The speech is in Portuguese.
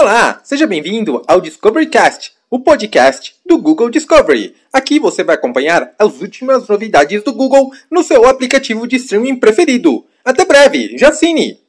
Olá, seja bem-vindo ao Discovery Cast, o podcast do Google Discovery. Aqui você vai acompanhar as últimas novidades do Google no seu aplicativo de streaming preferido. Até breve, Jacine!